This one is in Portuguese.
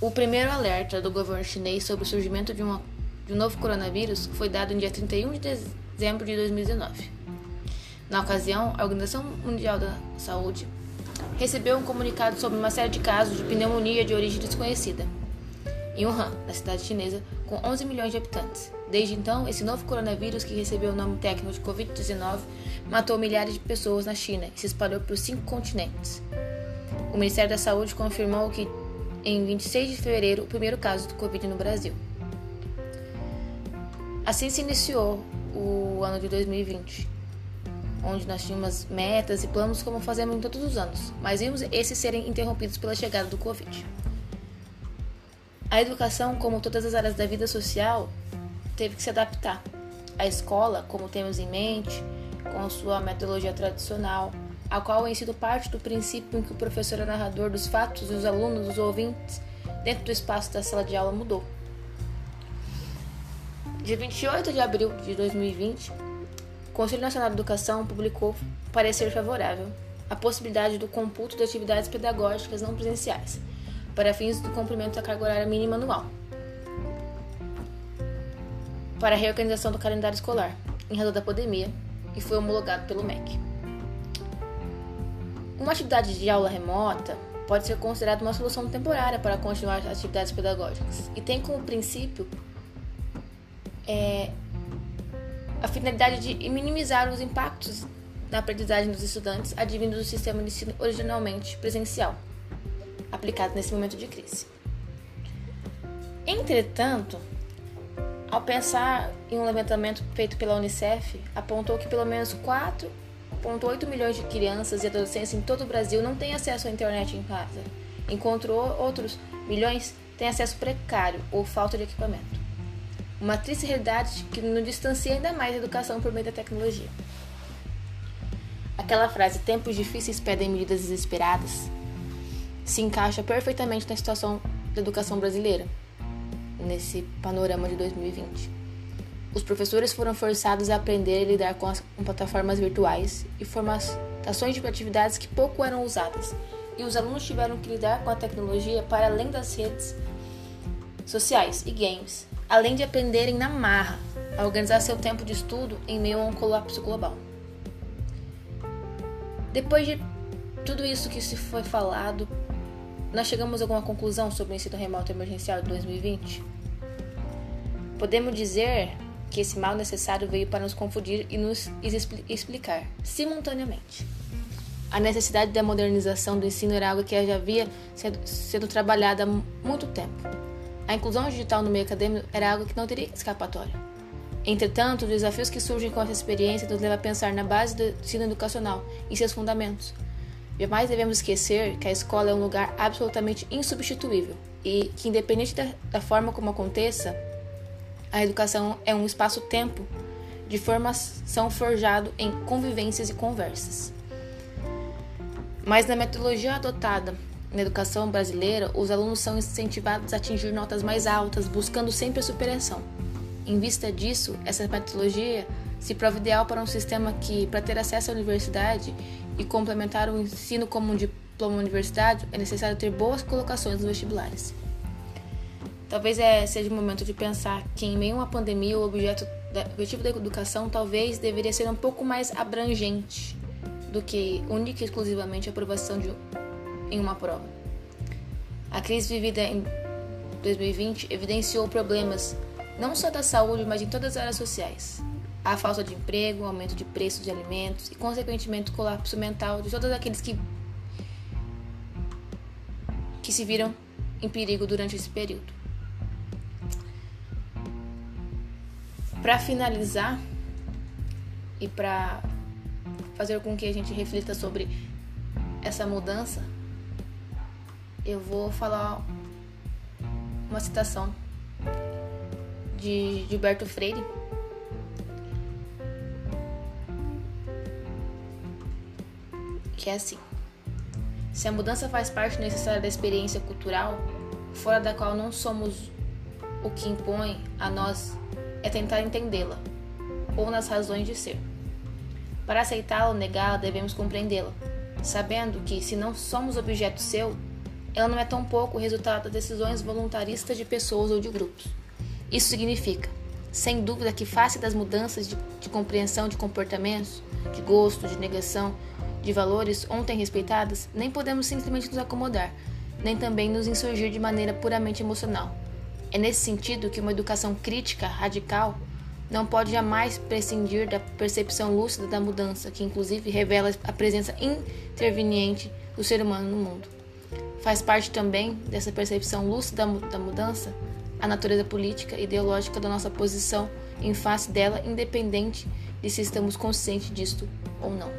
O primeiro alerta do governo chinês sobre o surgimento de, uma, de um novo coronavírus foi dado no dia 31 de dezembro de 2019. Na ocasião, a Organização Mundial da Saúde recebeu um comunicado sobre uma série de casos de pneumonia de origem desconhecida em Wuhan, na cidade chinesa, com 11 milhões de habitantes. Desde então, esse novo coronavírus, que recebeu o nome técnico de Covid-19, matou milhares de pessoas na China e se espalhou por cinco continentes. O Ministério da Saúde confirmou que, em 26 de fevereiro, o primeiro caso do Covid no Brasil. Assim se iniciou o ano de 2020 onde nós tínhamos metas e planos como fazemos em todos os anos, mas vimos esses serem interrompidos pela chegada do Covid. A educação, como todas as áreas da vida social, teve que se adaptar. A escola, como temos em mente, com sua metodologia tradicional, a qual o ensino parte do princípio em que o professor é narrador dos fatos e os alunos, os ouvintes, dentro do espaço da sala de aula mudou. Dia 28 de abril de 2020, Conselho Nacional de Educação publicou parecer favorável à possibilidade do computo de atividades pedagógicas não presenciais, para fins do cumprimento da carga horária mínima anual, para a reorganização do calendário escolar, em razão da pandemia, e foi homologado pelo MEC. Uma atividade de aula remota pode ser considerada uma solução temporária para continuar as atividades pedagógicas e tem como princípio é, a finalidade de minimizar os impactos na aprendizagem dos estudantes advindos do sistema de ensino originalmente presencial, aplicado nesse momento de crise. Entretanto, ao pensar em um levantamento feito pela Unicef, apontou que pelo menos 4,8 milhões de crianças e adolescentes em todo o Brasil não têm acesso à internet em casa, enquanto outros milhões têm acesso precário ou falta de equipamento. Uma triste realidade que nos distancia ainda mais da educação por meio da tecnologia. Aquela frase, tempos difíceis pedem medidas desesperadas, se encaixa perfeitamente na situação da educação brasileira, nesse panorama de 2020. Os professores foram forçados a aprender a lidar com, as, com plataformas virtuais e formatações de atividades que pouco eram usadas, e os alunos tiveram que lidar com a tecnologia para além das redes sociais e games, além de aprenderem na marra a organizar seu tempo de estudo em meio a um colapso global. Depois de tudo isso que se foi falado, nós chegamos a alguma conclusão sobre o ensino remoto emergencial de 2020? Podemos dizer que esse mal necessário veio para nos confundir e nos explicar simultaneamente. A necessidade da modernização do ensino era algo que já havia sendo, sendo trabalhada há muito tempo a inclusão digital no meio acadêmico era algo que não teria escapatória. Entretanto, os desafios que surgem com essa experiência nos levam a pensar na base do ensino educacional e seus fundamentos. Jamais devemos esquecer que a escola é um lugar absolutamente insubstituível e que, independente da, da forma como aconteça, a educação é um espaço-tempo de formação forjado em convivências e conversas. Mas na metodologia adotada na educação brasileira, os alunos são incentivados a atingir notas mais altas, buscando sempre a superação. Em vista disso, essa metodologia se prova ideal para um sistema que, para ter acesso à universidade e complementar o ensino como um diploma universitário, é necessário ter boas colocações nos vestibulares. Talvez é, seja o momento de pensar que, em meio a uma pandemia, o objeto da, objetivo da educação talvez deveria ser um pouco mais abrangente do que única e exclusivamente a aprovação de em uma prova. A crise vivida em 2020 evidenciou problemas não só da saúde, mas em todas as áreas sociais. A falta de emprego, aumento de preços de alimentos e, consequentemente, o colapso mental de todos aqueles que, que se viram em perigo durante esse período. Para finalizar e para fazer com que a gente reflita sobre essa mudança, eu vou falar uma citação de Gilberto Freire. Que é assim: Se a mudança faz parte necessária da experiência cultural, fora da qual não somos o que impõe a nós é tentar entendê-la, ou nas razões de ser. Para aceitá-la ou negá-la, devemos compreendê-la, sabendo que, se não somos objeto seu, ela não é tão pouco o resultado das decisões voluntaristas de pessoas ou de grupos. Isso significa, sem dúvida, que face das mudanças de, de compreensão de comportamentos, de gosto, de negação, de valores ontem respeitadas, nem podemos simplesmente nos acomodar, nem também nos insurgir de maneira puramente emocional. É nesse sentido que uma educação crítica radical não pode jamais prescindir da percepção lúcida da mudança, que inclusive revela a presença interveniente do ser humano no mundo. Faz parte também dessa percepção lúcida da mudança a natureza política e ideológica da nossa posição em face dela, independente de se estamos conscientes disto ou não.